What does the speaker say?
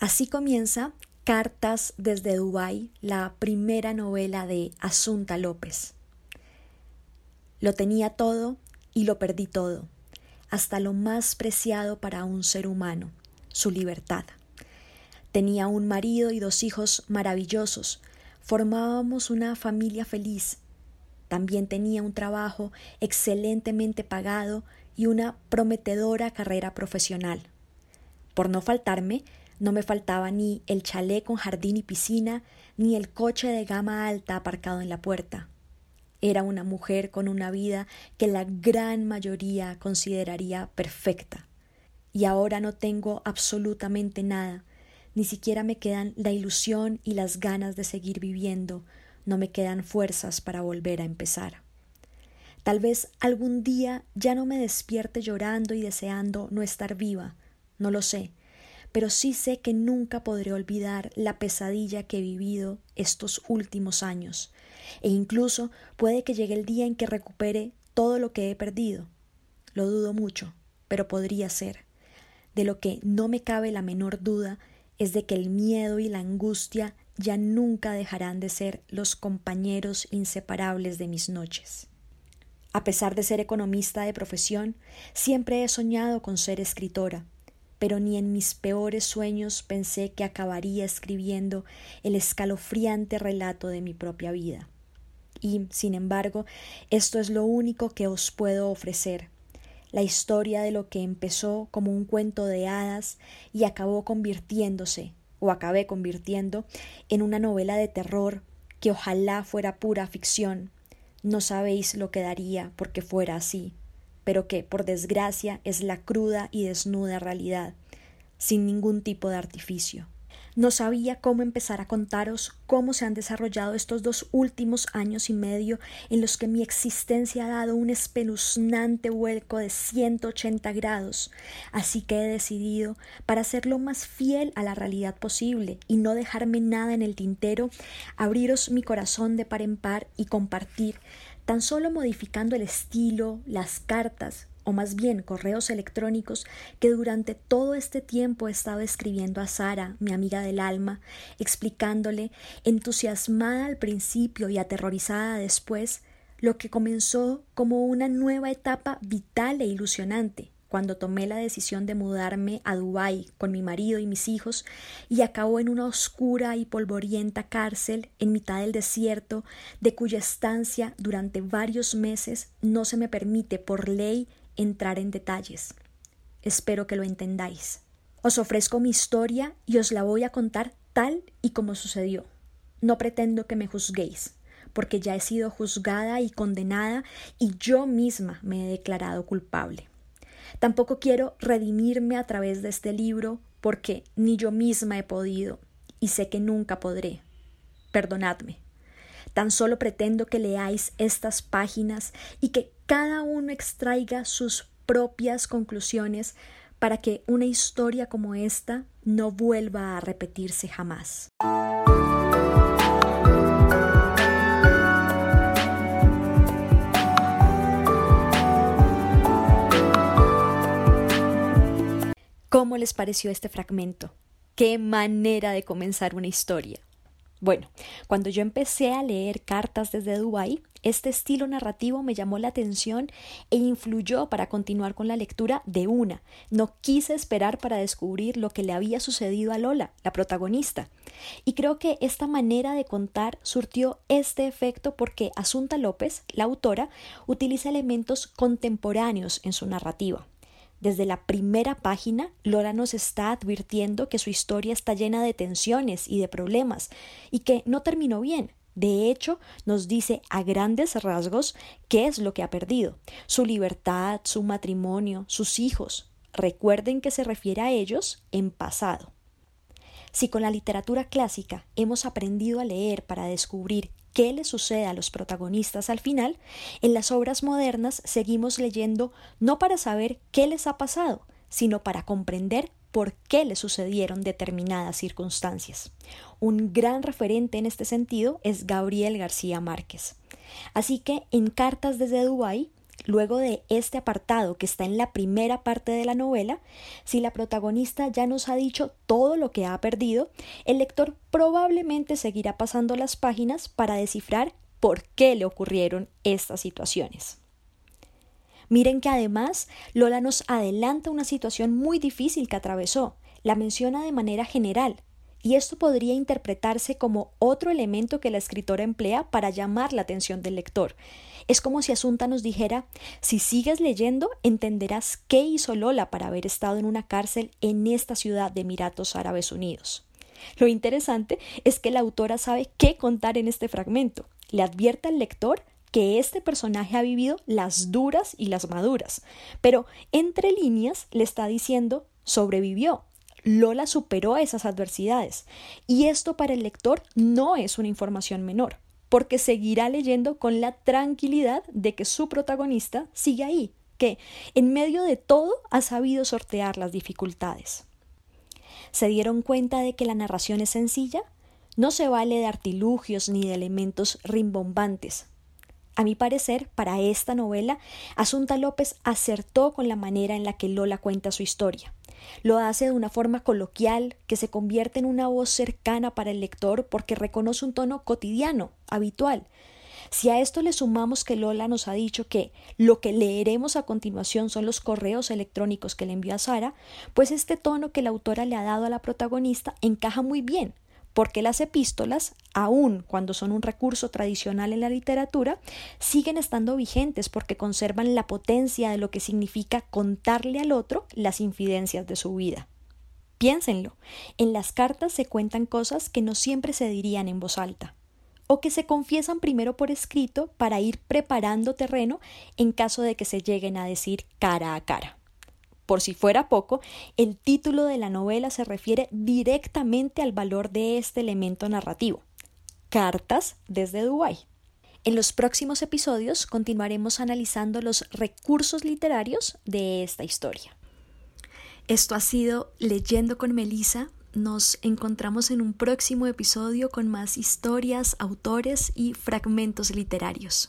Así comienza Cartas desde Dubái, la primera novela de Asunta López. Lo tenía todo y lo perdí todo, hasta lo más preciado para un ser humano, su libertad. Tenía un marido y dos hijos maravillosos, formábamos una familia feliz. También tenía un trabajo excelentemente pagado y una prometedora carrera profesional. Por no faltarme, no me faltaba ni el chalet con jardín y piscina, ni el coche de gama alta aparcado en la puerta. Era una mujer con una vida que la gran mayoría consideraría perfecta. Y ahora no tengo absolutamente nada, ni siquiera me quedan la ilusión y las ganas de seguir viviendo, no me quedan fuerzas para volver a empezar. Tal vez algún día ya no me despierte llorando y deseando no estar viva, no lo sé, pero sí sé que nunca podré olvidar la pesadilla que he vivido estos últimos años, e incluso puede que llegue el día en que recupere todo lo que he perdido. Lo dudo mucho, pero podría ser. De lo que no me cabe la menor duda es de que el miedo y la angustia ya nunca dejarán de ser los compañeros inseparables de mis noches. A pesar de ser economista de profesión, siempre he soñado con ser escritora, pero ni en mis peores sueños pensé que acabaría escribiendo el escalofriante relato de mi propia vida. Y, sin embargo, esto es lo único que os puedo ofrecer, la historia de lo que empezó como un cuento de hadas y acabó convirtiéndose, o acabé convirtiendo, en una novela de terror que ojalá fuera pura ficción. No sabéis lo que daría porque fuera así, pero que, por desgracia, es la cruda y desnuda realidad, sin ningún tipo de artificio. No sabía cómo empezar a contaros cómo se han desarrollado estos dos últimos años y medio en los que mi existencia ha dado un espeluznante vuelco de 180 grados. Así que he decidido, para ser lo más fiel a la realidad posible y no dejarme nada en el tintero, abriros mi corazón de par en par y compartir, tan solo modificando el estilo, las cartas, o más bien correos electrónicos, que durante todo este tiempo he estado escribiendo a Sara, mi amiga del alma, explicándole, entusiasmada al principio y aterrorizada después, lo que comenzó como una nueva etapa vital e ilusionante, cuando tomé la decisión de mudarme a Dubái con mi marido y mis hijos y acabó en una oscura y polvorienta cárcel en mitad del desierto, de cuya estancia durante varios meses no se me permite por ley entrar en detalles. Espero que lo entendáis. Os ofrezco mi historia y os la voy a contar tal y como sucedió. No pretendo que me juzguéis, porque ya he sido juzgada y condenada y yo misma me he declarado culpable. Tampoco quiero redimirme a través de este libro, porque ni yo misma he podido y sé que nunca podré. Perdonadme. Tan solo pretendo que leáis estas páginas y que cada uno extraiga sus propias conclusiones para que una historia como esta no vuelva a repetirse jamás. ¿Cómo les pareció este fragmento? ¡Qué manera de comenzar una historia! Bueno, cuando yo empecé a leer cartas desde Dubái, este estilo narrativo me llamó la atención e influyó para continuar con la lectura de una. No quise esperar para descubrir lo que le había sucedido a Lola, la protagonista. Y creo que esta manera de contar surtió este efecto porque Asunta López, la autora, utiliza elementos contemporáneos en su narrativa. Desde la primera página, Lola nos está advirtiendo que su historia está llena de tensiones y de problemas, y que no terminó bien, De hecho, nos dice a grandes rasgos qué es lo que ha perdido. Su libertad, su matrimonio, sus hijos. Recuerden que se refiere a ellos en pasado. Si con la literatura clásica hemos aprendido a leer para descubrir qué le sucede a los protagonistas al final, en las obras modernas seguimos leyendo no para saber qué les ha pasado, sino para comprender por qué le sucedieron determinadas circunstancias. Un gran referente en este sentido es Gabriel García Márquez. Así que en Cartas desde Dubái Luego de este apartado que está en la primera parte de la novela, si la protagonista ya nos ha dicho todo lo que ha perdido, el lector probablemente seguirá pasando las páginas para descifrar por qué le ocurrieron estas situaciones. Miren que además Lola nos adelanta una situación muy difícil que atravesó, la menciona de manera general, y esto podría interpretarse como otro elemento que la escritora emplea para llamar la atención del lector. Es como si Asunta nos dijera, si sigues leyendo, entenderás qué hizo Lola para haber estado en una cárcel en esta ciudad de Emiratos Árabes Unidos. Lo interesante es que la autora sabe qué contar en este fragmento. Le advierte al lector que este personaje ha vivido las duras y las maduras, pero entre líneas le está diciendo sobrevivió, Lola superó esas adversidades. Y esto para el lector no es una información menor, porque seguirá leyendo con la tranquilidad de que su protagonista sigue ahí, que en medio de todo ha sabido sortear las dificultades. ¿Se dieron cuenta de que la narración es sencilla? No se vale de artilugios ni de elementos rimbombantes. A mi parecer, para esta novela, Asunta López acertó con la manera en la que Lola cuenta su historia. Lo hace de una forma coloquial, que se convierte en una voz cercana para el lector porque reconoce un tono cotidiano, habitual. Si a esto le sumamos que Lola nos ha dicho que lo que leeremos a continuación son los correos electrónicos que le envió a Sara, pues este tono que la autora le ha dado a la protagonista encaja muy bien, porque las epístolas, aun cuando son un recurso tradicional en la literatura, siguen estando vigentes porque conservan la potencia de lo que significa contarle al otro las infidencias de su vida. Piénsenlo, en las cartas se cuentan cosas que no siempre se dirían en voz alta, o que se confiesan primero por escrito para ir preparando terreno en caso de que se lleguen a decir cara a cara. Por si fuera poco, el título de la novela se refiere directamente al valor de este elemento narrativo. Cartas desde Dubái. En los próximos episodios continuaremos analizando los recursos literarios de esta historia. Esto ha sido Leyendo con Melissa. Nos encontramos en un próximo episodio con más historias, autores y fragmentos literarios.